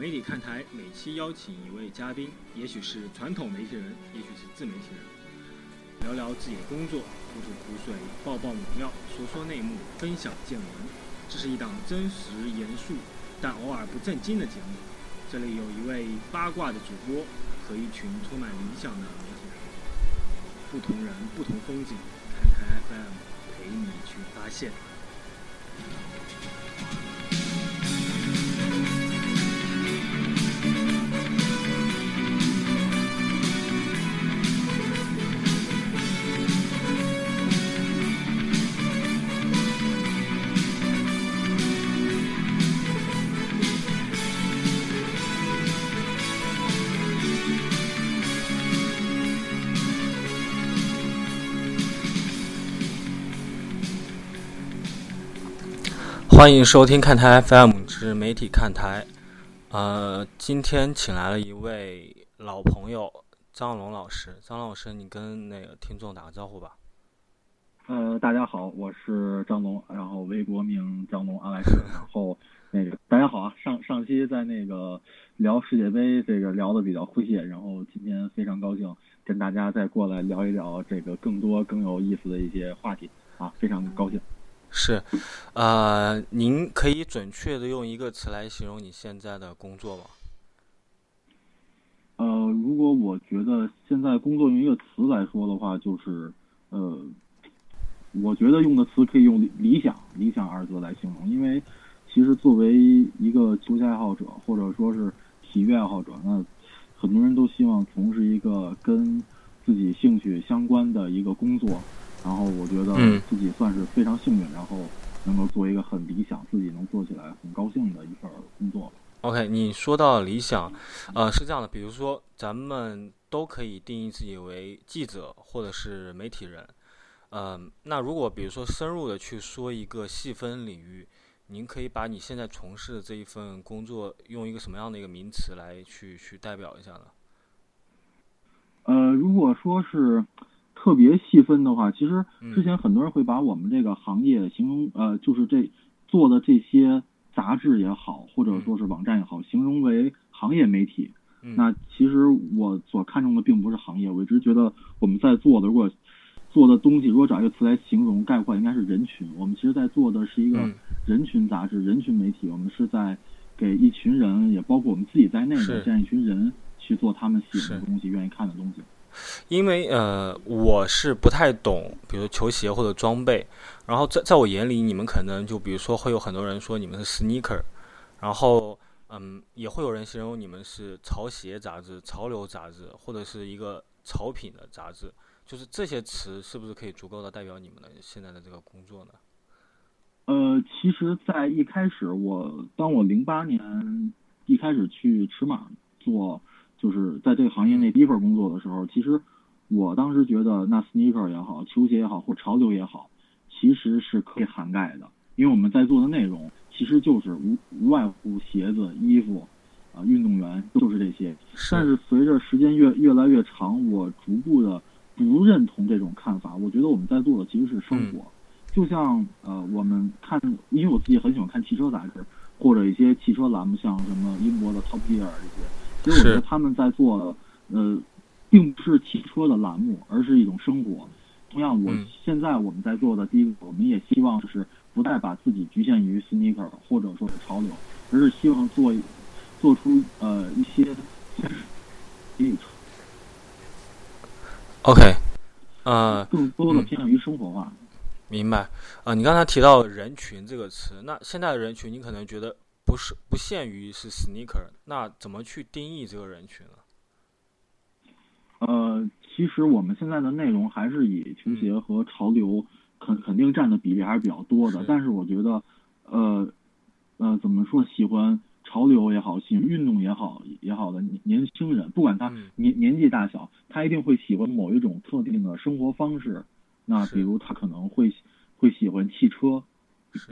媒体看台每期邀请一位嘉宾，也许是传统媒体人，也许是自媒体人，聊聊自己的工作，吐吐苦水，爆爆猛料，说说内幕，分享见闻。这是一档真实严肃，但偶尔不正经的节目。这里有一位八卦的主播和一群充满理想的媒体人，不同人不同风景，看台 FM 陪你去发现。欢迎收听看台 FM 之媒体看台。呃，今天请来了一位老朋友张龙老师。张老师，你跟那个听众打个招呼吧。呃，大家好，我是张龙，然后微博名张龙阿莱斯。然后那个大家好啊，上上期在那个聊世界杯，这个聊的比较诙谐，然后今天非常高兴跟大家再过来聊一聊这个更多更有意思的一些话题啊，非常高兴。是，呃，您可以准确的用一个词来形容你现在的工作吗？呃，如果我觉得现在工作用一个词来说的话，就是呃，我觉得用的词可以用理想“理想”二字来形容，因为其实作为一个球鞋爱好者或者说是体育爱好者，那很多人都希望从事一个跟自己兴趣相关的一个工作。然后我觉得自己算是非常幸运，然后能够做一个很理想、自己能做起来很高兴的一份工作。OK，你说到理想，呃，是这样的，比如说咱们都可以定义自己为记者或者是媒体人，呃，那如果比如说深入的去说一个细分领域，您可以把你现在从事的这一份工作用一个什么样的一个名词来去去代表一下呢？呃，如果说是。特别细分的话，其实之前很多人会把我们这个行业形容，呃，就是这做的这些杂志也好，或者说是网站也好，形容为行业媒体。那其实我所看重的并不是行业，我一直觉得我们在做的，如果做的东西，如果找一个词来形容概括，应该是人群。我们其实在做的是一个人群杂志、人群媒体。我们是在给一群人，也包括我们自己在内的这样一群人去做他们喜欢的东西、愿意看的东西。因为呃，我是不太懂，比如球鞋或者装备。然后在在我眼里，你们可能就比如说会有很多人说你们是 sneaker，然后嗯，也会有人形容你们是潮鞋杂志、潮流杂志或者是一个潮品的杂志。就是这些词是不是可以足够的代表你们的现在的这个工作呢？呃，其实，在一开始，我当我零八年一开始去尺码做。就是在这个行业内第一份工作的时候，其实我当时觉得，那 sneaker 也好，球鞋也好，或潮流也好，其实是可以涵盖的，因为我们在做的内容其实就是无无外乎鞋子、衣服，啊，运动员就是这些。但是随着时间越越来越长，我逐步的不认同这种看法。我觉得我们在做的其实是生活，就像呃，我们看，因为我自己很喜欢看汽车杂志，或者一些汽车栏目，像什么英国的 Top Gear 这些。其实我觉得他们在做，呃，并不是汽车的栏目，而是一种生活。同样，我现在我们在做的第一个，我们也希望就是不再把自己局限于 sneaker 或者说是潮流，而是希望做做出呃一些。OK，呃，更多的偏向于生活化。明白。啊，你刚才提到人群这个词，那现在的人群，你可能觉得。不是不限于是 sneaker，那怎么去定义这个人群呢？呃，其实我们现在的内容还是以球鞋和潮流肯肯定占的比例还是比较多的。但是我觉得，呃呃，怎么说？喜欢潮流也好，喜欢运动也好也好的年轻人，不管他年年纪大小，他一定会喜欢某一种特定的生活方式。那比如他可能会会喜欢汽车。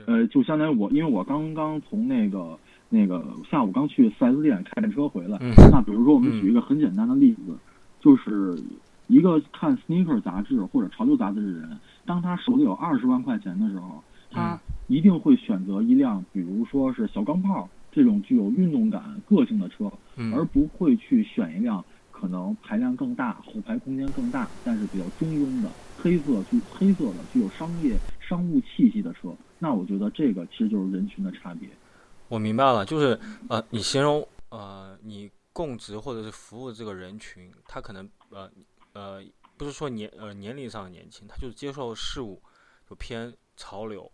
呃，就相当于我，因为我刚刚从那个那个下午刚去四 S 店开车回来。那比如说，我们举一个很简单的例子，就是一个看 sneaker 杂志或者潮流杂志的人，当他手里有二十万块钱的时候，他一定会选择一辆，比如说是小钢炮，这种具有运动感、个性的车，嗯而不会去选一辆可能排量更大、后排空间更大，但是比较中庸的黑色具黑色的具有商业商务气息的车。那我觉得这个其实就是人群的差别。我明白了，就是呃，你形容呃，你供职或者是服务这个人群，他可能呃呃，不是说年呃年龄上的年轻，他就是接受事物就偏潮流，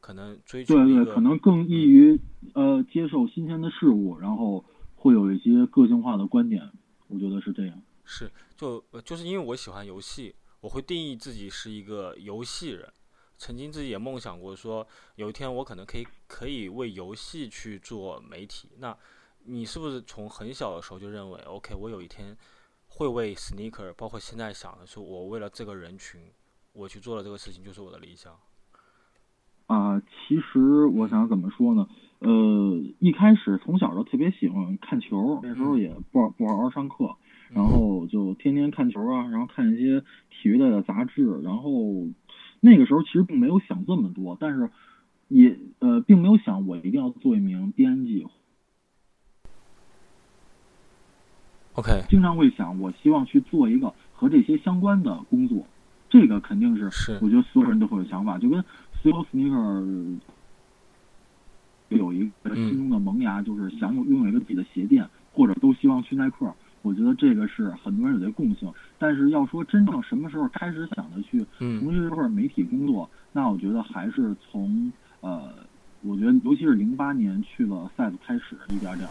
可能追求对对，可能更易于呃接受新鲜的事物，然后会有一些个性化的观点。我觉得是这样。是就呃就是因为我喜欢游戏，我会定义自己是一个游戏人。曾经自己也梦想过说，有一天我可能可以可以为游戏去做媒体。那你是不是从很小的时候就认为，OK，我有一天会为 sneaker，包括现在想的是，我为了这个人群，我去做了这个事情，就是我的理想。啊、其实我想怎么说呢？呃，一开始从小就特别喜欢看球，那时候也不好不好好上课，然后就天天看球啊，然后看一些体育类的杂志，然后那个时候其实并没有想这么多，但是也呃并没有想我一定要做一名编辑，OK，经常会想我希望去做一个和这些相关的工作，这个肯定是是我觉得所有人都会有想法，就跟所有 sneaker 有一个心中的萌芽，就是想有拥有一个自己的鞋店，或者都希望去耐克。我觉得这个是很多人有的共性。但是要说真正什么时候开始想着去嗯从事这份媒体工作，那我觉得还是从呃，我觉得尤其是零八年去了 size 开始，一点点的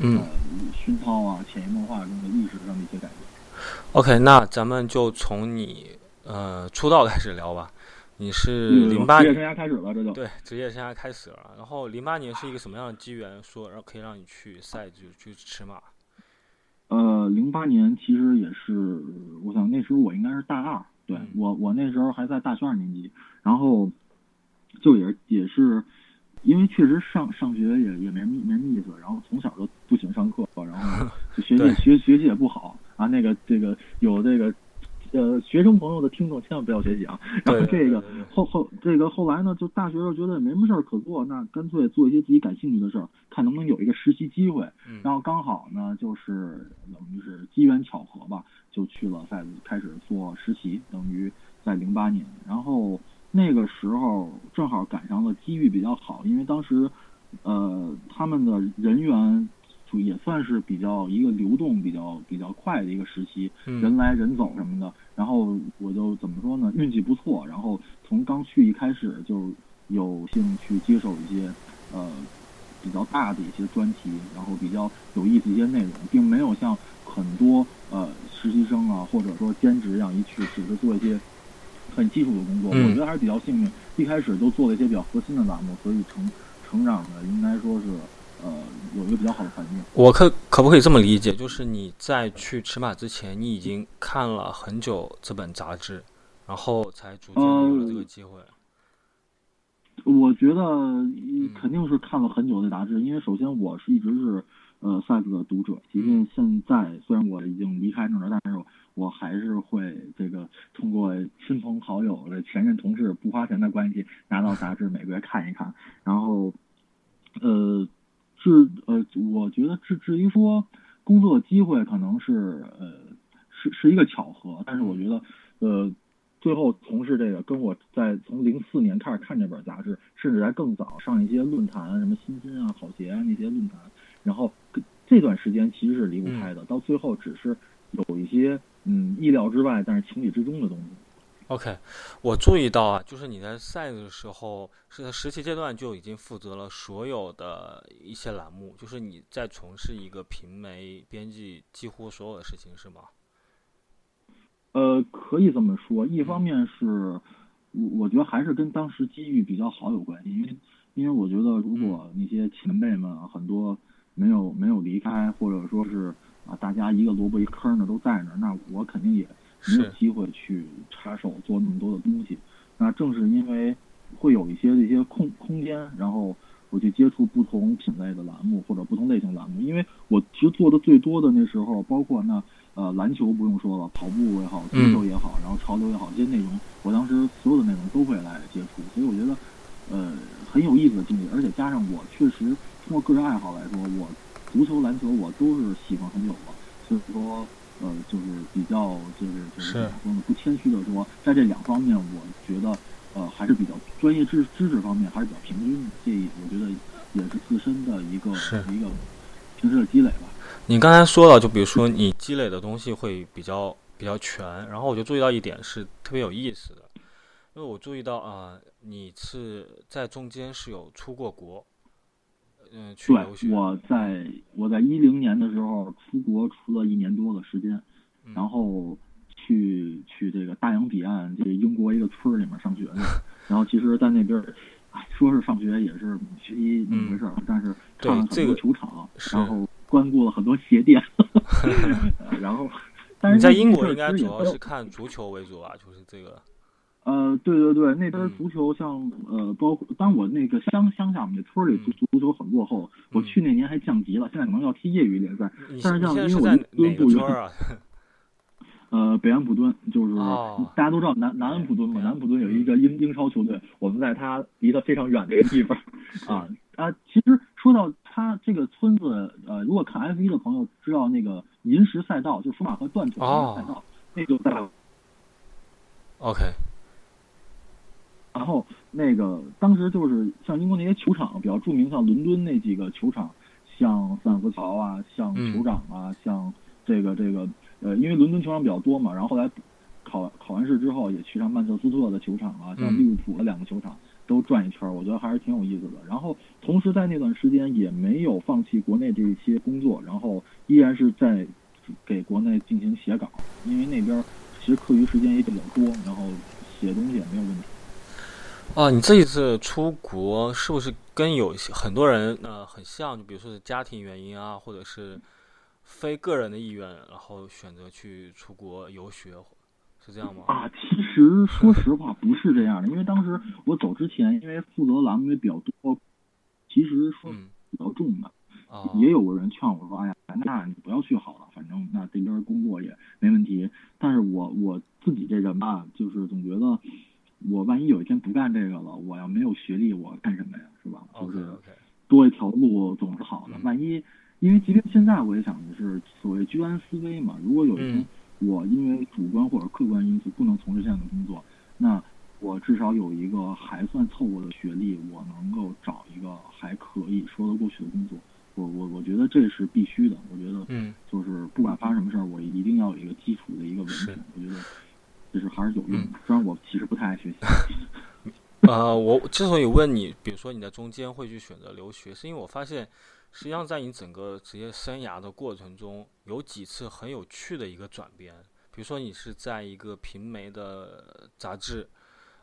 嗯呃熏陶啊、潜移默化中的意识上的一些改变。OK，那咱们就从你呃出道开始聊吧。你是嗯零八年职业生涯开始了，这就对职业生涯开始了，然后零八年是一个什么样的机缘，说然后可以让你去赛就去驰马？呃，零八年其实也是，我想那时候我应该是大二，对嗯。我我那时候还在大学二年级，然后就也也是因为确实上上学也也没没什么意思，然后从小就不喜欢上课，然后就学习 学学习也不好啊，那个这个有这个呃学生朋友的听众千万不要学习啊，然后这个后后这个后来呢，就大学时候觉得也没什么事儿可做，那干脆做一些自己感兴趣的事儿，看能不能有一个实习机会。嗯然后刚好呢，就是等于是机缘巧合吧，就去了赛斯开始做实习，等于在零八年。然后那个时候正好赶上了机遇比较好，因为当时呃他们的人员就也算是比较一个流动比较比较快的一个时期，人嗯来人走什么的。然后我就怎么说呢，运气不错，然后从刚去一开始就有幸去接受一些呃比较大的一些专题，然后比较有意思一些内容，并没有像很多呃实习生啊或者说兼职一样一去只是做一些很基础的工作。嗯我觉得还是比较幸运，一开始就做了一些比较核心的栏目，所以成成长的应该说是呃有一个比较好的环境。我可可不可以这么理解？就是你在去尺码之前，你已经看了很久这本杂志，然后才逐渐有了这个机会。我觉得呃肯定是看了很久的杂志，因为首先我是一直是呃 size 的读者，即便现在虽然我已经离开那儿了，但是我还是会这个通过亲朋好友的前任同事不花钱的关系拿到杂志每个月看一看，然后呃至呃我觉得至至于说工作机会可能是呃是是一个巧合，但是我觉得呃。最后从事这个，跟我在从零四年开始看这本杂志，甚至在更早上一些论坛，什么新津啊、好鞋啊那些论坛，然后这段时间其实是离不开的，到最后只是有一些嗯意料之外，但是情理之中的东西。OK，我注意到啊，就是你在赛的时候是在实习阶段就已经负责了所有的一些栏目，就是你在从事一个平媒编辑几乎所有的事情，是吗？呃，可以这么说，一方面是我我觉得还是跟当时机遇比较好有关系，因为因为我觉得如果那些前辈们啊很多没有没有离开，或者说是啊大家一个萝卜一坑的都在那儿，那我肯定也没有机会去插手做那么多的东西。那正是因为会有一些这些空空间，然后我去接触不同品类的栏目或者不同类型栏目，因为我其实做的最多的那时候，包括那呃篮球不用说了，跑步也好，足球也好，然后潮流也好，这些内容，我当时所有的内容都会来接触，所以我觉得，呃，很有意思的经历，而且加上我确实通过个人爱好来说，我足球、篮球我都是喜欢很久了，所以说呃，就是比较就是就是怎么说呢，不谦虚的说，在这两方面，我觉得呃还是比较专业知知识方面还是比较平均的，这我觉得也是自身的一个一个平时的积累吧。你刚才说了，就比如说你积累的东西会比较比较全，然后我就注意到一点是特别有意思的，因为我注意到啊，你是在中间是有出过国，嗯，去留学。我在我在一零年的时候出国出了一年多的时间，然后去去这个大洋彼岸这个英国一个村儿里面上学的，然后其实，在那边，哎，说是上学也是学习那么回事儿，但是看了很多球场，然后。关顾了很多鞋店，然后，但是在英国应该主要是看足球为主吧，就是这个。呃，对对对，那边足球像呃，包括当我那个乡乡下我们那村里足足球很落后，我去那年还降级了，现在可能要踢业余联赛。但是像因为我哪个村啊？呃，北安普敦就是大家都知道南南安普敦嘛，南安普敦有一个英英超球队，我们在它离得非常远的一个地方 啊啊，其实说到。他这个村子，呃，如果看 F 一的朋友知道那个银石赛道，就舒马赫断腿那个赛道，那就在。OK。然后那个当时就是像英国那些球场比较著名，像伦敦那几个球场，像斯坦福桥啊，像酋长啊，像这个这个呃，因为伦敦球场比较多嘛，然后后来考考完试之后也去上曼彻斯特的球场啊，像利物浦的两个球场。都转一圈，我觉得还是挺有意思的。然后，同时在那段时间也没有放弃国内这一些工作，然后依然是在给国内进行写稿，因为那边其实课余时间也比较多，然后写东西也没有问题。啊，你这一次出国是不是跟有些很多人呃很像？就比如说是家庭原因啊，或者是非个人的意愿，然后选择去出国游学？是这样吗？啊，其实说实话不是这样的，因为当时我走之前，因为负责栏目也比较多，其实说比较重的，也有个人劝我说：“哎呀，那你不要去好了，反正那这边工作也没问题。”但是我我自己这人吧，就是总觉得我万一有一天不干这个了，我要没有学历，我干什么呀？是吧？就是多一条路总是好的。万一因为即便现在我也想的是所谓居安思危嘛，如果有一天。我因为主观或者客观因素不能从事这样的工作，那我至少有一个还算凑合的学历，我能够找一个还可以说得过去的工作。我我我觉得这是必须的。我觉得，嗯，就是不管发生什么事儿，我一定要有一个基础的一个文凭。我觉得这是还是有用的。虽然我其实不太爱学习。呃，我之所以问你，比如说你在中间会去选择留学，是因为我发现。实际上，在你整个职业生涯的过程中，有几次很有趣的一个转变。比如说，你是在一个平媒的杂志，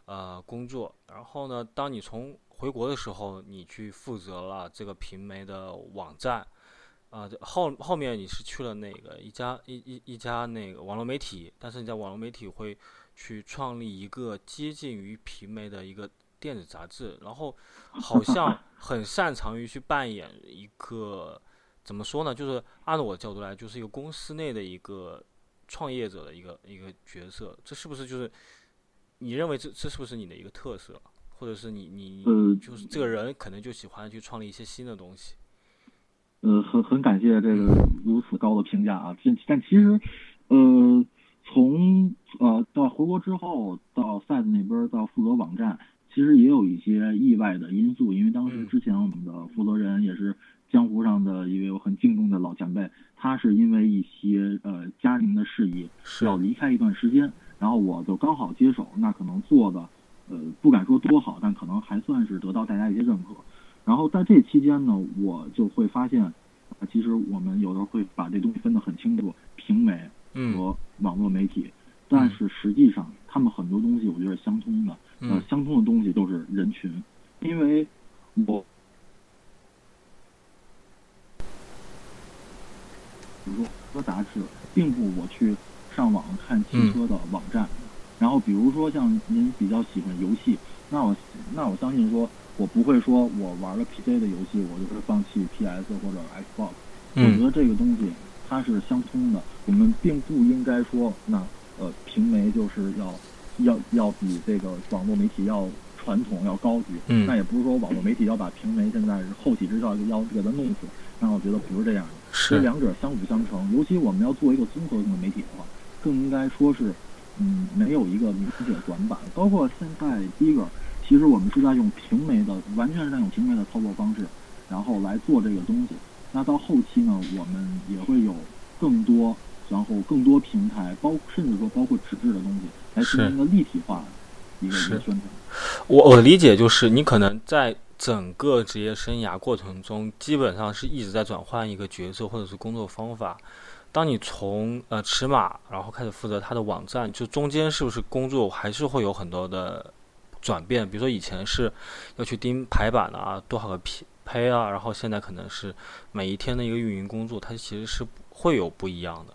呃，工作。然后呢，当你从回国的时候，你去负责了这个平媒的网站。啊，后后面你是去了那个一家一一一家那个网络媒体，但是你在网络媒体会去创立一个接近于平媒的一个。电子杂志，然后好像 很擅长于去扮演一个怎么说呢？就是按照我的角度来，就是一个公司内的一个创业者的一个一个角色。这是不是就是你认为这这是不是你的一个特色，或者是你你就是这个人可能就喜欢去创立一些新的东西？呃，很很感谢这个 如此高的评价啊！但但其实，呃，从呃到回国之后，到赛子那边到负责网站。其实也有一些意外的因素，因为当时之前我们的负责人也是江湖上的一位我很敬重的老前辈，他是因为一些呃家庭的事宜要离开一段时间，然后我就刚好接手，那可能做的呃不敢说多好，但可能还算是得到大家一些认可。然后在这期间呢，我就会发现，啊其实我们有时候会把这东西分得很清楚，平媒和网络媒体，但是实际上他们很多东西我觉得是相通的。呃，相通的东西都是人群，因为我，比如说车杂志，并不我去上网看汽车的网站，然后比如说像您比较喜欢游戏，那我那我相信说，我不会说我玩了 PC 的游戏，我就会放弃 PS 或者 Xbox。我觉得这个东西它是相通的，我们并不应该说，那呃，平媒就是要。要要比这个网络媒体要传统要高级，嗯那也不是说网络媒体要把平媒现在是后起之秀要给它弄死，那我觉得不是这样的。是两者相辅相成，尤其我们要做一个综合性的媒体的话，更应该说是，嗯，没有一个明显短板。包括现在第一个，其实我们是在用平媒的，完全是在用平媒的操作方式，然后来做这个东西。那到后期呢，我们也会有更多，然后更多平台，包甚至说包括纸质的东西，来进行一个立体化的一个一个宣传。我我的理解就是，你可能在整个职业生涯过程中，基本上是一直在转换一个角色或者是工作方法。当你从呃尺码，然后开始负责它的网站，就中间是不是工作还是会有很多的转变？比如说以前是要去盯排版啊，多少个匹配啊，然后现在可能是每一天的一个运营工作，它其实是会有不一样的。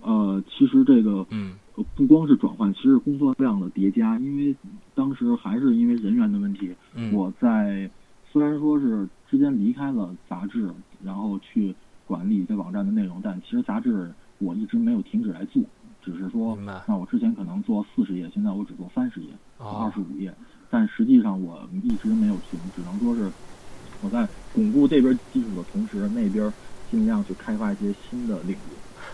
呃，其实这个嗯呃不光是转换，其实工作量的叠加，因为当时还是因为人员的问题，嗯我在虽然说是之间离开了杂志，然后去管理这网站的内容，但其实杂志我一直没有停止来做，只是说，那我之前可能做四十页，现在我只做三十页，二哦十五页，但实际上我一直没有停，只能说是我在巩固这边基础的同时，那边尽量去开发一些新的领域。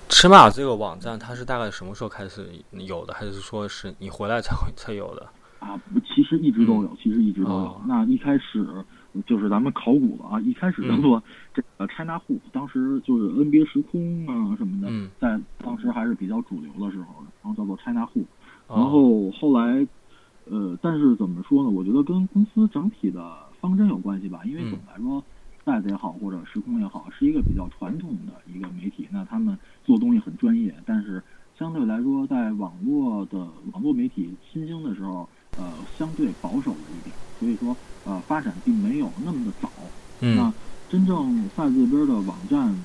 尺码这个网站，它是大概什么时候开始有的，还是说是你回来才会才有的？啊，其实一直都有，其实一直都有。哦那一开始就是咱们考古了啊，一开始叫做这个 China Hoop，、当时就是 NBA 时空啊什么的，嗯在当时还是比较主流的时候，然后叫做 China Hoop。哦然后后来，呃，但是怎么说呢？我觉得跟公司整体的方针有关系吧，因为嗯总的来说。袋子也好，或者时空也好，是一个比较传统的一个媒体。那他们做东西很专业，但是相对来说，在网络的网络媒体新兴的时候，呃，相对保守了一点，所以说，呃，发展并没有那么的早。嗯那真正赛这边的网站，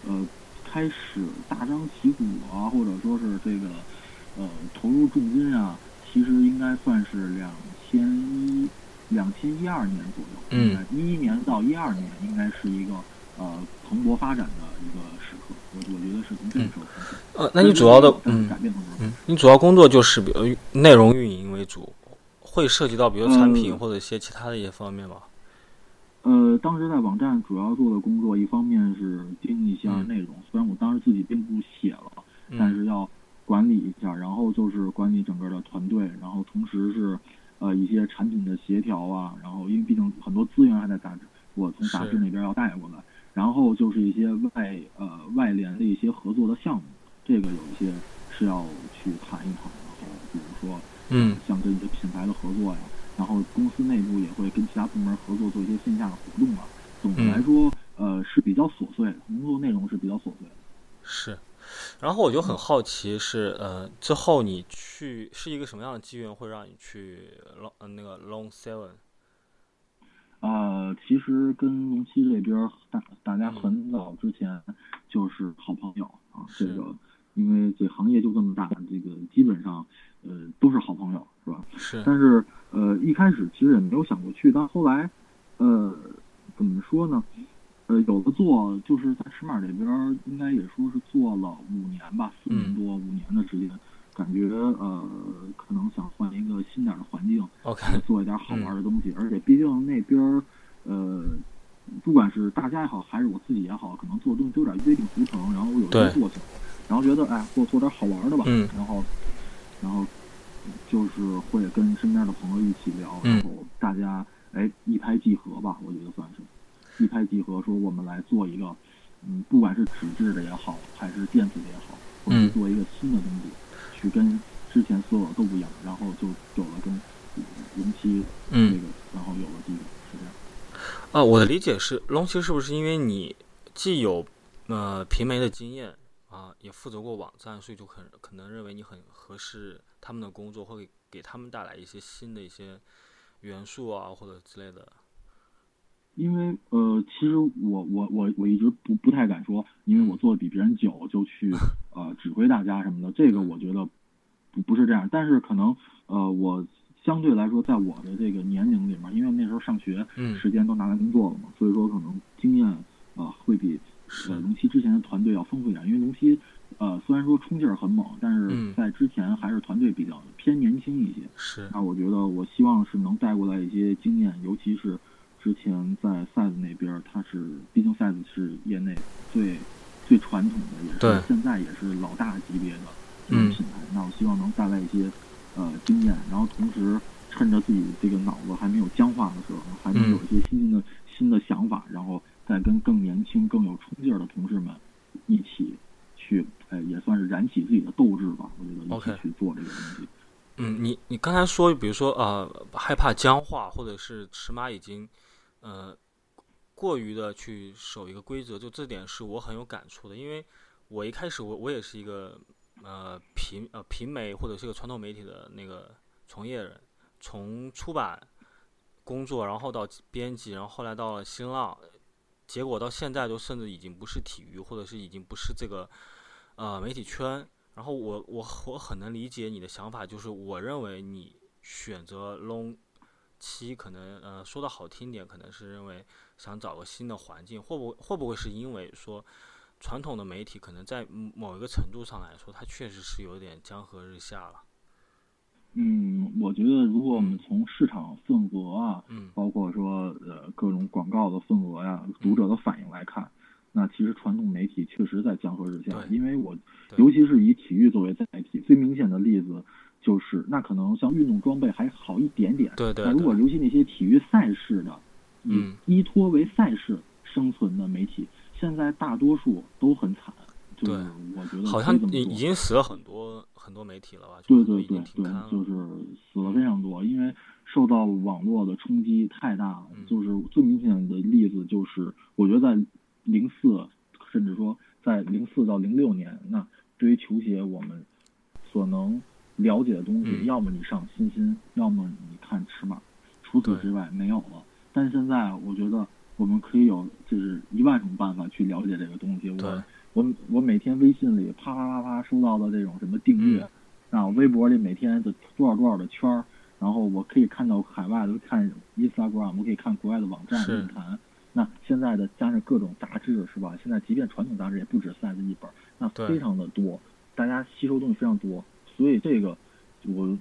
呃，开始大张旗鼓啊，或者说是这个，呃，投入重金啊，其实应该算是两千一两千一二年左右。嗯，一一年到一二年应该是一个呃蓬勃发展的一个时刻。我我觉得是从这个时候开始。呃，那你主要的嗯改变很多。嗯，你主要工作就是比如内容运营为主，会涉及到比如产品呃或者一些其他的一些方面吗？呃，当时在网站主要做的工作，一方面是盯一下嗯内容，虽然我当时自己并不写了，但嗯是要管理一下，然后就是管理整个的团队，然后同时是呃一些产品的协调啊，然后因为毕竟很多资源还在杂志，我从杂志那边要带过来，然后就是一些外呃外联的一些合作的项目，这个有一些是要去谈一谈，然后比如说嗯像跟一些品牌的合作呀，然后公司内部也会跟其他部门合作做一些线下的活动啊。总的来嗯说，呃，是比较琐碎的，工作内容是比较琐碎的。是。然后我就很好奇是呃之后你去是一个什么样的机缘会让你去 long 呃那个 long seven？呃，其实跟龙溪这边大大家嗯很早之前就是好朋友啊，这是个因为这行业就这么大，这个基本上呃都是好朋友，是吧？是但是呃一开始其实也没有想过去，但后来呃怎么说呢？呃，有的做就是在尺码这边，应该也说是做了五年吧，四年嗯。多、五年的时间，感觉呃可能想换一个新点的环境，OK。做一点好玩的东西。而且毕竟那边儿呃，不管是大家也好，还是我自己也好，可能做的东西都有点约定俗成，然后有一些对惰性，然后觉得哎，做做点好玩的吧，嗯。然后然后就是会跟身边的朋友一起聊，嗯。然后大家哎一拍即合吧，我觉得算是一拍即合，说我们来做一个，嗯，不管是纸质的也好，还是电子的也好，我们嗯做一个新的东西，去跟之前所有都不一样，然后就有了跟龙七这嗯个，然后有了这个，是这样。啊，我的理解是龙七是不是因为你既有呃平媒的经验啊，也负责过网站，所以就很可能认为你很合适他们的工作，会给给他们带来一些新的一些元素啊或者之类的。因为呃，其实我我我我一直不不太敢说，因为我做的比别人久，就去 呃指挥大家什么的，这个我觉得不不是这样。但是可能呃，我相对来说，在我的这个年龄里面，因为那时候上学嗯，时间都拿来工作了嘛，所以说可能经验啊、呃会比呃龙七之前的团队要丰富一点，因为龙七呃虽然说冲劲儿很猛，但是在之前还是团队比较偏年轻一些。是。那我觉得我希望是能带过来一些经验，尤其是之前在 size 那边，它是毕竟 size 是业内最最传统的，也是现在也是老大级别的这种品牌。那我希望能带来一些呃经验，然后同时。趁着自己这个脑子还没有僵化的时候，还能有一些新的新的想法，然后再跟更年轻、更有冲劲儿的同事们一起去，哎，也算是燃起自己的斗志吧。我觉得一起去做这个东西。嗯，你你刚才说，比如说呃，害怕僵化，或者是尺码已经呃过于的去守一个规则，就这点是我很有感触的。因为我一开始我我也是一个呃平呃平媒或者是个传统媒体的那个从业人。从出版工作，然后到编辑，然后后来到了新浪，结果到现在都甚至已经不是体育，或者是已经不是这个呃媒体圈。然后我我我很能理解你的想法，就是我认为你选择 long 七，可能呃说的好听点，可能是认为想找个新的环境，会不会不会是因为说传统的媒体可能在某一个程度上来说，它确实是有点江河日下了。嗯，我觉得如果我们从市场份额啊，嗯，包括说呃各种广告的份额呀、读者的反应来看，那其实传统媒体确实在江河日下。因为我尤其是以体育作为载体，最明显的例子就是，那可能像运动装备还好一点点。对对。那如果尤其那些体育赛事的，以依托为赛事生存的媒体，现在大多数都很惨。对，我觉得好像已已经死了很多很多媒体了吧？对对对对，就是死了非常多，因为受到网络的冲击太大了。就是最明显的例子就是，我觉得在零四，甚至说在零四到零六年，那对于球鞋我们所能了解的东西，要么你上新星，要么你看尺码，除此之外没有了。但现在我觉得我们可以有就是一万种办法去了解这个东西。我。我我每天微信里啪啪啪啪收到的这种什么订阅，啊，微博里每天的多少多少的圈儿，然后我可以看到海外的看 Instagram，我可以看国外的网站论坛。那现在的加上各种杂志是吧？现在即便传统杂志也不止赛子一本，那非常的多，大家吸收东西非常多，所以这个我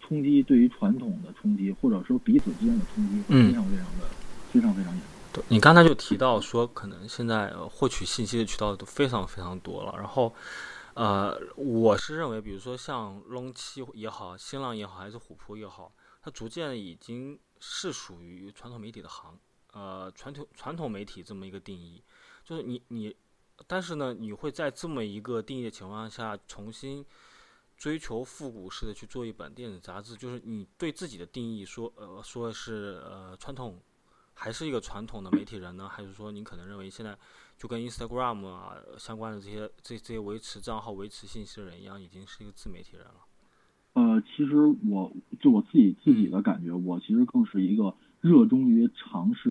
冲击对于传统的冲击，或者说彼此之间的冲击，非常非常的非常非常严重。对你刚才就提到说，可能现在获取信息的渠道都非常非常多了。然后，呃，我是认为，比如说像 Long 七也好，新浪也好，还是虎扑也好，它逐渐已经是属于传统媒体的行，呃，传统传统媒体这么一个定义。就是你你，但是呢，你会在这么一个定义的情况下，重新追求复古式的去做一本电子杂志。就是你对自己的定义说，呃，说是呃传统。还是一个传统的媒体人呢，还是说你可能认为现在就跟 Instagram 啊相关的这些这这些维持账号、维持信息的人一样，已经是一个自媒体人了？呃，其实我就我自己自己的感觉，我其实更是一个热衷于尝试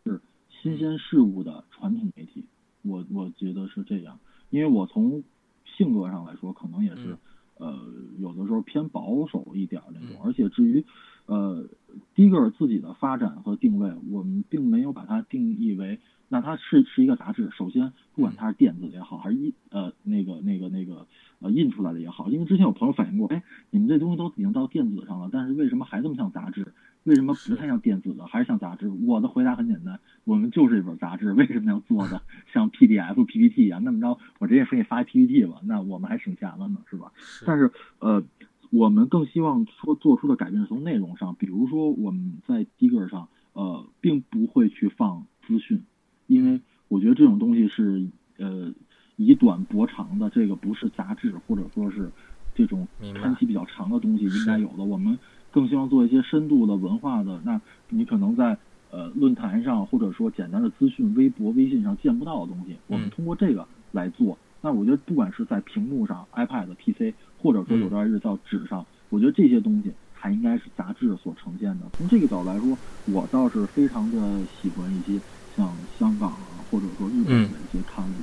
新鲜事物的传统媒体。我我觉得是这样，因为我从性格上来说，可能也是呃有的时候偏保守一点那种，而且至于。呃，第一个自己的发展和定位，我们并没有把它定义为，那它是是一个杂志。首先，不管它是电子也好，还是印呃那个那个那个呃印出来的也好，因为之前有朋友反映过，哎，你们这东西都已经到电子上了，但是为什么还这么像杂志？为什么不太像电子的，还是像杂志？我的回答很简单，我们就是一本杂志，为什么要做的 像 PDF、PPT 一样？那么着，我直接给你发 PPT 吧，那我们还省钱了呢，是吧？但是呃。我们更希望说做出的改变是从内容上，比如说我们在 Digger 上，呃，并不会去放资讯，因为我觉得这种东西是呃以短博长的，这个不是杂志或者说是这种刊期比较长的东西应该有的。我们更希望做一些深度的文化的，那你可能在呃论坛上或者说简单的资讯、微博、微信上见不到的东西，我们通过这个来做。那我觉得不管是在屏幕上、iPad、PC。或者说有朝一日到纸上，我觉得这些东西才应该是杂志所呈现的。从这个角度来说，我倒是非常的喜欢一些像香港啊，或者说日本的一些刊物。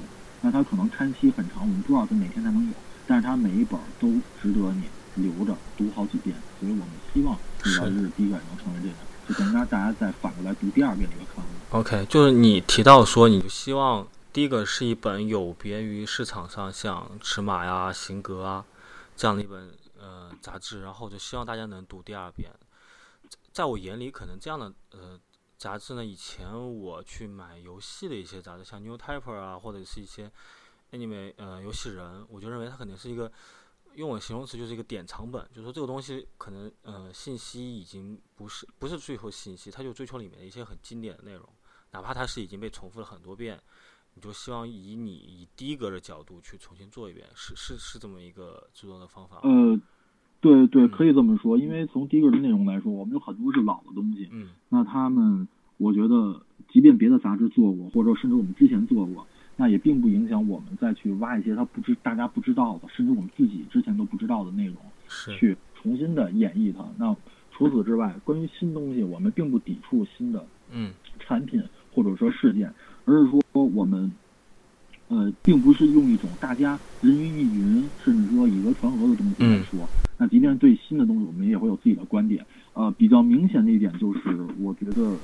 那它可能刊期很长，我们不知道它哪天才能有，但是它每一本都值得你留着读好几遍。所以我们希望有朝一日第一个能成为这样，就。是你提到说，你就希望第一个是一本有别于市场上像尺码呀、型格啊这样的一本呃杂志，然后就希望大家能读第二遍。在我眼里，可能这样的呃杂志呢，以前我去买游戏的一些杂志，像 New Type 啊，或者是一些 Anime 呃游戏人，我就认为它肯定是一个。用我形容词就是一个典藏本，就是说这个东西可能呃信息已经不是不是追求信息，它就追求里面的一些很经典的内容，哪怕它是已经被重复了很多遍，你就希望以你以第一个的角度去重新做一遍，是是是这么一个制作的方法。呃，对对，可以这么说，因为从第一个的内容来说，我们有很多是老的东西，嗯，那他们我觉得，即便别的杂志做过，或者甚至我们之前做过。那也并不影响我们再去挖一些他不知大家不知道的，甚至我们自己之前都不知道的内容，去重新的演绎它。那除此之外，关于新东西，我们并不抵触新的嗯产品或者说事件，而是说我们呃并不是用一种大家人云亦云，甚至说以讹传讹的东西来说。那即便对新的东西，我们也会有自己的观点。呃，比较明显的一点就是，我觉得。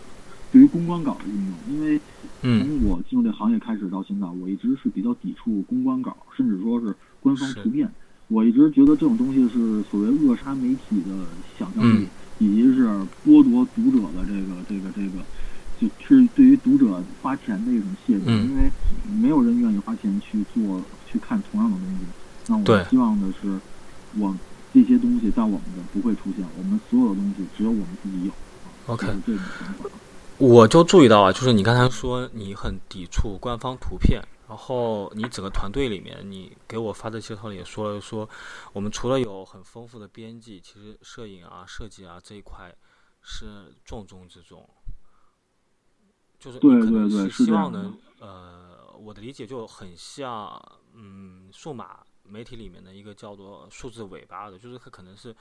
对于公关稿的运用，因为从我进入这行业开始到现在，我一直是比较抵触公关稿，甚至说是官方图片。我一直觉得这种东西是所谓扼杀媒体的想象力，以及是剥夺读者的这个这个这个，就是对于读者花钱的一种亵渎。因为没有人愿意花钱去做去看同样的东西。那我希望的是，我这些东西在我们这不会出现，我们所有的东西只有我们自己有。OK，这种想法。我就注意到啊，就是你刚才说你很抵触官方图片，然后你整个团队里面，你给我发的介绍里也说了，说我们除了有很丰富的编辑，其实摄影啊、设计啊这一块是重中之重。就是你可能是希望能呃，我的理解就很像嗯，数码媒体里面的一个叫做数字尾巴的，就是它可能是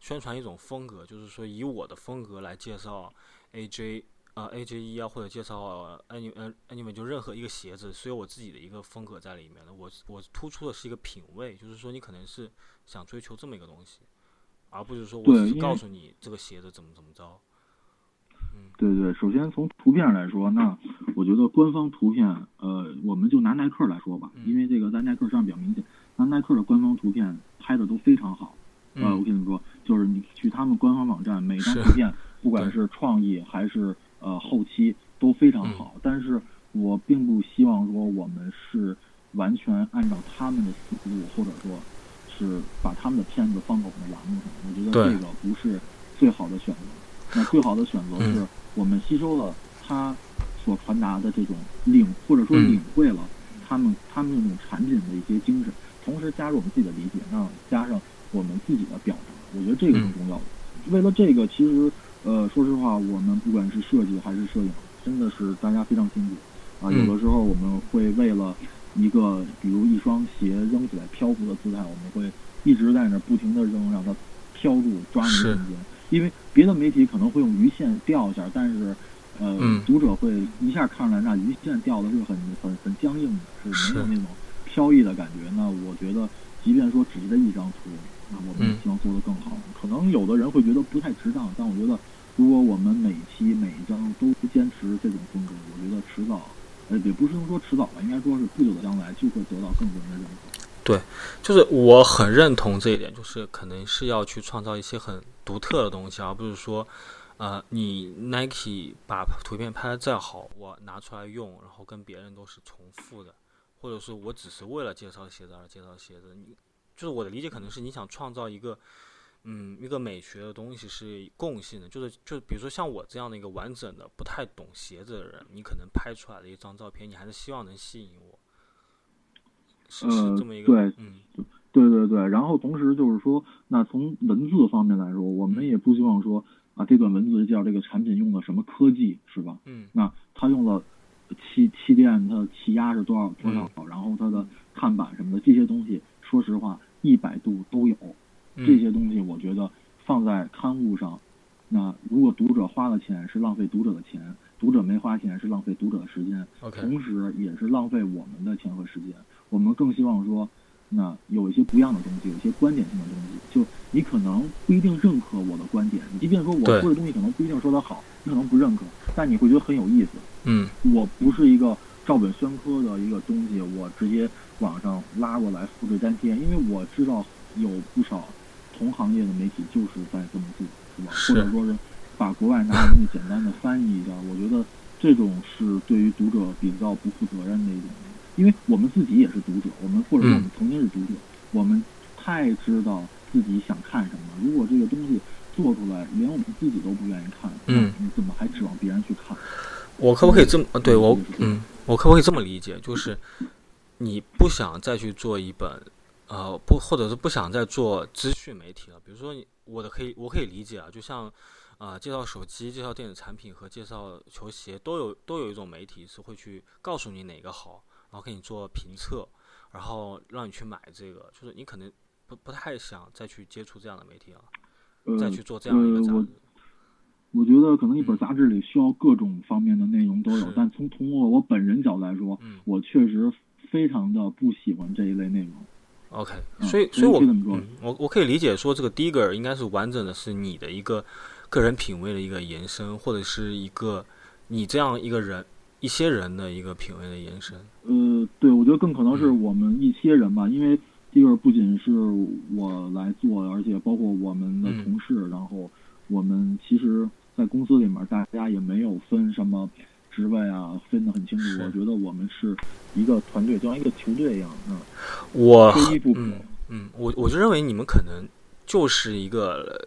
宣传一种风格，就是说以我的风格来介绍 AJ。啊，A J 一啊，或者介绍 any 呃 anyway 就任何一个鞋子是有我自己的一个风格在里面的。我我突出的是一个品味，就是说你可能是想追求这么一个东西，而不是说我只是告诉你这个鞋子怎么怎么着。嗯，对对，首先从图片来说，那我觉得官方图片，呃，我们就拿耐克来说吧，因为这个在耐克上比较明显，那耐克的官方图片拍的都非常好。呃，我跟你们说，就是你去他们官方网站，每张图片不管是创意还是。呃，后期都非常好，但是我并不希望说我们是完全按照他们的思路，或者说是把他们的片子放到我们的栏目上。我觉得这个不是最好的选择。那最好的选择是我们吸收了他所传达的这种领，或者说领会了他们他们那种产品的一些精神，同时加入我们自己的理解，那加上我们自己的表达，我觉得这个是重要的。为了这个，其实。呃，说实话，我们不管是设计还是摄影，真的是大家非常辛苦啊。有的时候我们会为了一个，比如一双鞋扔起来漂浮的姿态，我们会一直在那不停的扔，让它飘住，抓住瞬间。因为别的媒体可能会用鱼线钓一下，但是呃，读者会一下看出来，那鱼线钓的是很很很僵硬的，是没有那种飘逸的感觉。那我觉得，即便说只是这一张图，那我们希望做得更好。可能有的人会觉得不太值当，但我觉得。如果我们每期每一张都坚持这种风格，我觉得迟早，呃，也不是说迟早吧，应该说是不久的将来就会得到更多人的认可。对，就是我很认同这一点，就是可能是要去创造一些很独特的东西，而不是说，呃，你 Nike 把图片拍的再好，我拿出来用，然后跟别人都是重复的，或者是我只是为了介绍鞋子而介绍鞋子。你就是我的理解，可能是你想创造一个。嗯，一个美学的东西是共性的，就是就，比如说像我这样的一个完整的不太懂鞋子的人，你可能拍出来的一张照片，你还是希望能吸引我，是是这么一个，对，嗯，对对对。然后同时就是说，那从文字方面来说，我们也不希望说啊，这段文字叫这个产品用了什么科技，是吧？嗯。那它用了气气垫，它气压是多少多少，然后它的碳板什么的这些东西，说实话，一百度都有。这些东西我觉得放在刊物上，那如果读者花了钱是浪费读者的钱，读者没花钱是浪费读者的时间，同时也是浪费我们的钱和时间。我们更希望说，那有一些不一样的东西，有一些观点性的东西，就你可能不一定认可我的观点，即便说我说的东西可能不一定说得好，你可能不认可，但你会觉得很有意思。嗯，我不是一个照本宣科的一个东西，我直接网上拉过来复制粘贴，因为我知道有不少同行业的媒体就是在这么做，是吧？或者说是把国外拿的东西简单的翻译一下，我觉得这种是对于读者比较不负责任的一种，因为我们自己也是读者，我们或者说我们曾经是读者，我们太知道自己想看什么。如果这个东西做出来，连我们自己都不愿意看，嗯，你怎么还指望别人去看？我可不可以这么？对我，嗯，我可不可以这么理解？就是你不想再去做一本，呃，不，或者是不想再做资讯媒体了。比如说，你我的可以，我可以理解啊。就像啊，介绍手机、介绍电子产品和介绍球鞋，都有都有一种媒体是会去告诉你哪个好，然后给你做评测，然后让你去买这个。就是你可能不不太想再去接触这样的媒体了，再去做这样一个杂志。我觉得可能一本杂志里需要各种方面的内容都有，但从通过我本人角度来说，我确实非常的不喜欢这一类内容。OK，所以所以我我我可以理解说，这个 Digger 应该是完整的是你的一个个人品味的一个延伸，或者是一个你这样一个人一些人的一个品味的延伸。呃，对，我觉得更可能是我们一些人吧，因为 Digger 不仅是我来做，而且包括我们的同事，然后我们其实。在公司里面，大家也没有分什么职位啊，分得很清楚。我觉得我们是一个团队，就像一个球队一样。嗯，我嗯嗯，我我就认为你们可能就是一个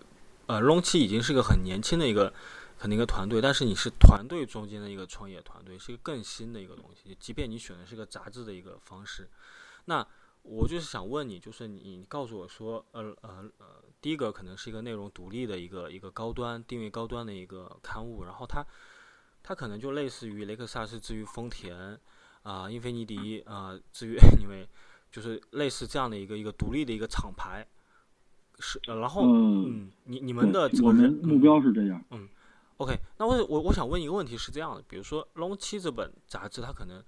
呃，龙七已经是个很年轻的一个可能一个团队，但是你是团队中间的一个创业团队，是一个更新的一个东西。即便你选的是个杂志的一个方式，那。我就是想问你，就是你告诉我说，呃呃呃，第一个可能是一个内容独立的一个一个高端定位高端的一个刊物，然后它它可能就类似于雷克萨斯至于丰田啊，英菲尼迪啊至于 因为就是类似这样的一个一个独立的一个厂牌，是然后嗯，你你们的我们目标是这样，嗯，OK，那我我我想问一个问题是这样的，比如说龙七这本杂志，它可能。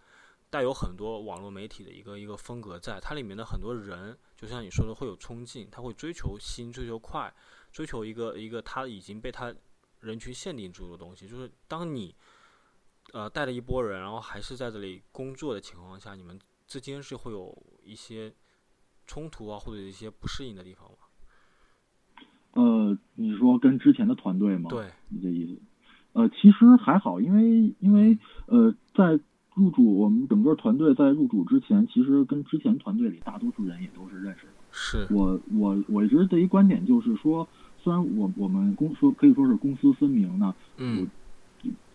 带有很多网络媒体的一个一个风格，在它里面的很多人，就像你说的，会有冲劲，他会追求新，追求快，追求一个一个他已经被他人群限定住的东西。就是当你呃带了一波人，然后还是在这里工作的情况下，你们之间是会有一些冲突啊，或者一些不适应的地方？呃，你说跟之前的团队吗？对，你这意思？呃，其实还好，因为因为呃在。入主我们整个团队在入主之前，其实跟之前团队里大多数人也都是认识的。是我我我一直的一观点就是说，虽然我我们公说可以说是公私分明呢，嗯，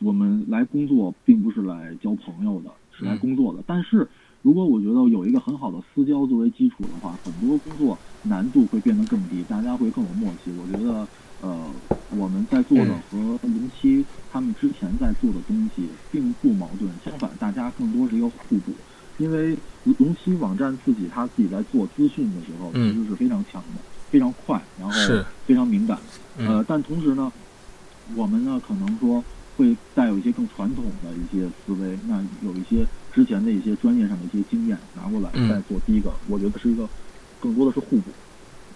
我们来工作并不是来交朋友的，是来工作的。但是如果我觉得有一个很好的私交作为基础的话，很多工作难度会变得更低，大家会更有默契。我觉得。呃，我们在做的和龙七他们之前在做的东西并不矛盾，相反，大家更多是一个互补。因为龙七网站自己他自己在做资讯的时候，其实是非常强的，非常快，然后非常敏感。呃，但同时呢，我们呢可能说会带有一些更传统的一些思维，那有一些之前的一些专业上的一些经验拿过来再做第一个，我觉得是一个更多的是互补。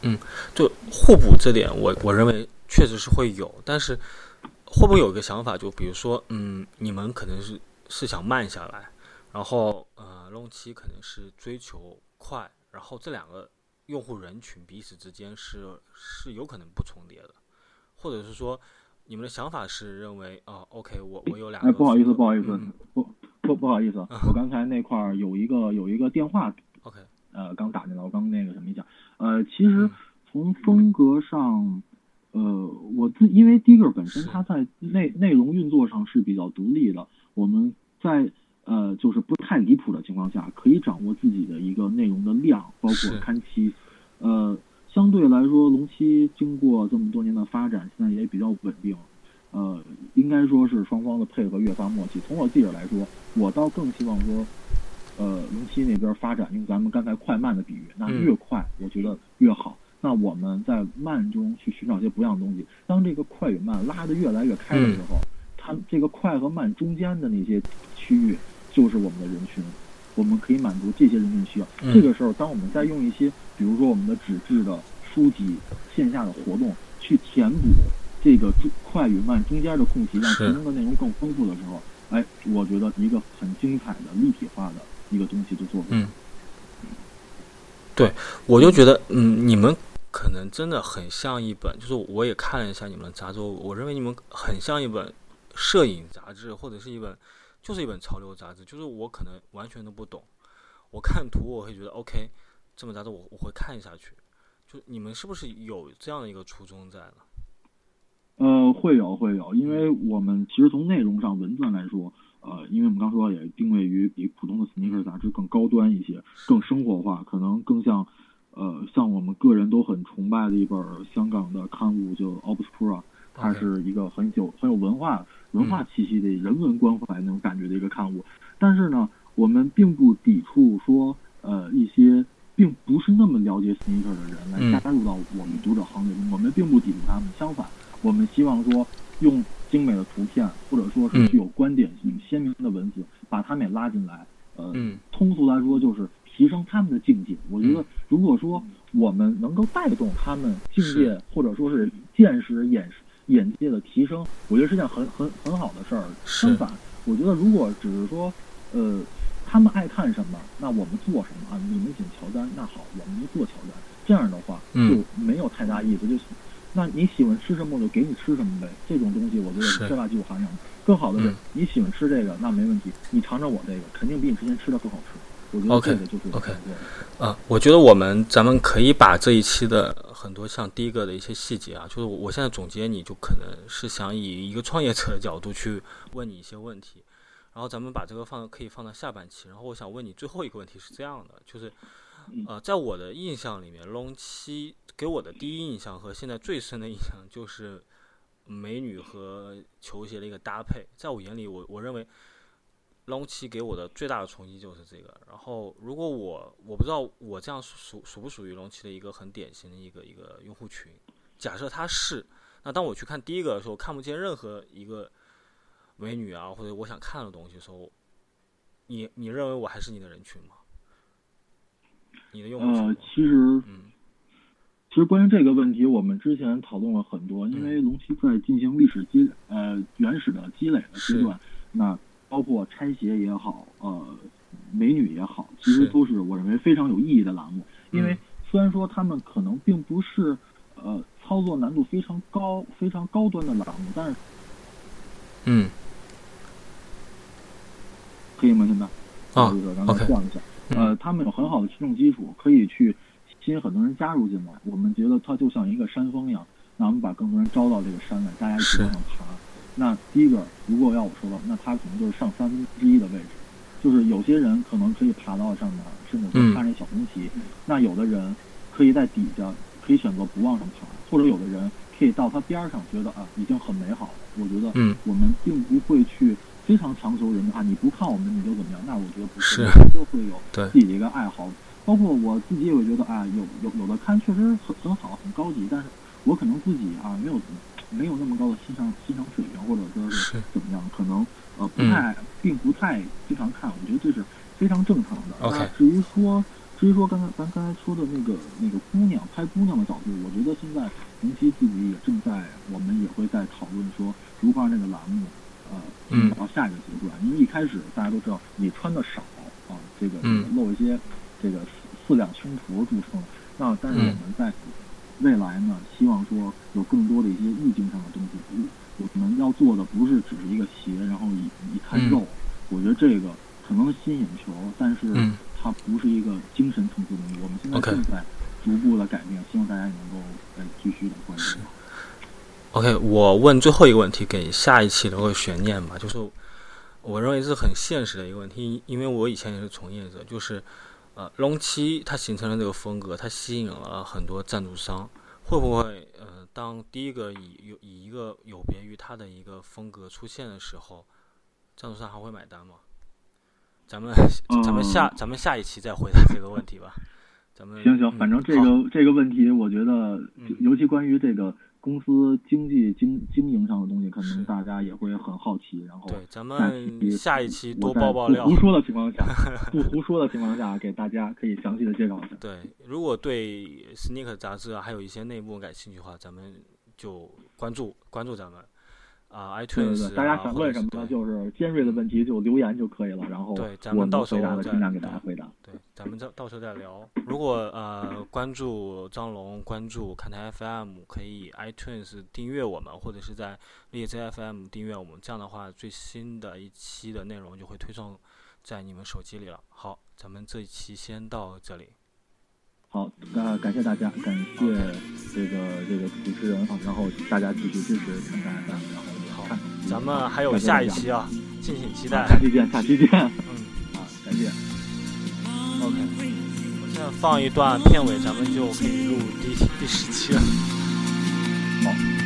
嗯，就互补这点，我我认为。确实是会有，但是会不会有一个想法，就比如说，嗯，你们可能是是想慢下来，然后呃，龙七可能是追求快，然后这两个用户人群彼此之间是是有可能不重叠的，或者是说，你们的想法是认为，哦，OK，我我有两个，哎，不好意思，不好意思，不不不好意思，我刚才那块儿有一个有一个电话，OK，呃，刚打进来，我刚那个什么一下，呃，其实从风格上。呃，我自因为 Digger 本身它在内内容运作上是比较独立的，我们在呃就是不太离谱的情况下，可以掌握自己的一个内容的量，包括刊期。呃，相对来说，龙七经过这么多年的发展，现在也比较稳定。呃，应该说是双方的配合越发默契。从我自己来说，我倒更希望说，呃，龙七那边发展，用咱们刚才快慢的比喻，那越快，我觉得越好。那我们在慢中去寻找一些不一样的东西。当这个快与慢拉得越来越开的时候，它这个快和慢中间的那些区域就是我们的人群，我们可以满足这些人群需要。这个时候，当我们再用一些，比如说我们的纸质的书籍、线下的活动去填补这个快与慢中间的空隙，让其中的内容更丰富的时候，哎，我觉得一个很精彩的立体化的一个东西就做出来。嗯，对，我就觉得，嗯，你们可能真的很像一本，就是我也看了一下你们的杂志，我认为你们很像一本摄影杂志，或者是一本，就是一本潮流杂志。就是我可能完全都不懂，我看图我会觉得 OK，这本杂志我我会看下去。就你们是不是有这样的一个初衷在呢？呃，会有会有，因为我们其实从内容上文字来说，呃，因为我们刚说也定位于比普通的 sneaker 杂志更高端一些，更生活化，可能更像，呃，像我们个人都很崇拜的一本香港的刊物，就 Obscura，它是一个很有很有文化文化气息的人文关怀那种感觉的一个刊物。但是呢，我们并不抵触说，呃，一些并不是那么了解 sneaker 的人来加入到我们读者行列中，我们并不抵触他们，相反。我们希望说，用精美的图片，或者说是具有观点性、鲜明的文字，把他们也拉进来。呃，通俗来说，就是提升他们的境界。我觉得，如果说我们能够带动他们境界，或者说是见识、眼眼界的提升，我觉得是件很很很好的事儿。相反，我觉得如果只是说，呃，他们爱看什么，那我们做什么啊？你们请乔丹，那好，我们就做乔丹。这样的话，就没有太大意思。就那你喜欢吃什么，我就给你吃什么呗。这种东西我觉得是缺乏技术含量的。更好的是，你喜欢吃这个，那没问题。你尝尝我这个，肯定比你之前吃的更好吃。我觉得这个就是 OK。啊，我觉得我们咱们可以把这一期的像第一个的一些细节啊，就是我现在总结，你就可能是想以一个创业者的角度去问你一些问题，然后咱们把这个放可以放到下半期。然后我想问你最后一个问题是这样的，就是。呃，在我的印象里面，龙七给我的第一印象和现在最深的印象就是美女和球鞋的一个搭配。在我眼里，我我认为龙七给我的最大的冲击就是这个。然后，如果我我不知道我这样属属不属于龙七的一个很典型的一个一个用户群。假设他是，那当我去看第一个的时候，看不见任何一个美女啊，或者我想看的东西的时候，你你认为我还是你的人群吗？你的用户呃，其实，嗯，其实关于这个问题，我们之前讨论了很多。因为龙七在进行历史积呃原始的积累的阶段，那包括拆鞋也好，呃，美女也好，其实都是我认为非常有意义的栏目。因为虽然说他们可能并不是呃操作难度非常高、非常高端的栏目，但是，嗯，可以吗？现在啊，OK，降一下。呃，他们有很好的群众基础，可以去吸引很多人加入进来。我们觉得它就像一个山峰一样，那我们把更多人招到这个山来，大家一起往上爬。那第一个，如果要我说的，那他可能就是上三分之一的位置，就是有些人可能可以爬到上面，甚至说看那小红旗。那有的人可以在底下，可以选择不往上爬，或者有的人可以到它边上，觉得啊已经很美好了。我觉得，嗯我们并不会去。非常强求人的话，你不看我们你就怎么样？那我觉得不是，都会有自己的一个爱好。包括我自己也会觉得，啊，有有有的看确实很很好，很高级，但是我可能自己啊没有没有那么高的欣赏欣赏水平，或者说是怎么样，可能呃不太并不太经常看。我觉得这是非常正常的。那至于说至于说刚才咱刚才说的那个那个姑娘拍姑娘的角度，我觉得现在龙七自己也正在，我们也会在讨论说如何让这个栏目。呃，进到下一个阶段，因为一开始大家都知道你穿的少啊，这个露一些这个四两胸脯著称。那但是我们在未来呢，希望说有更多的一些意境上的东西。我们要做的不是只是一个鞋，然后一一看肉。我觉得这个可能吸引眼球，但是它不是一个精神层次的东西。我们现在正在逐步的改变，希望大家能够呃继续的关注。OK，我问最后一个问题，给下一期留个悬念吧。就是我认为是很现实的一个问题，因为我以前也是从业者。就是呃，龙七它形成了这个风格，它吸引了很多赞助商。会不会呃，当第一个以有以一个有别于它的一个风格出现的时候，赞助商还会买单吗？咱们咱们下咱们下一期再回答这个问题吧。咱们行行，反正这个这个问题，我觉得尤其关于这个。公司经济经经营上的东西，可能大家也会很好奇。然后，对，咱们下一期多爆爆料。不胡说的情况下，不胡说的情况下，给大家可以详细的介绍一下。对，如果对 Sneaker 杂志啊，还有一些内幕感兴趣的话，咱们就关注关注咱们啊，iTunes 对对，大家想问什么对就是尖锐的问题就留言就可以了，然后对咱我们到时候再尽量给大家回答。对，咱们到到时候再聊。如果呃关注张龙，关注看台 FM，可以 iTunes 订阅我们，或者是在荔枝 FM 订阅我们。这样的话，最新的一期的内容就会推送在你们手机里了。好，咱们这一期先到这里。好，那，感谢大家，感谢这个这个主持人啊，然后大家继续支持看台 FM，然后咱们还有下一期啊敬请期待。下期见下期见。嗯。好再见。Ok 我现在放一段片尾咱们就可以录第第十期了。好。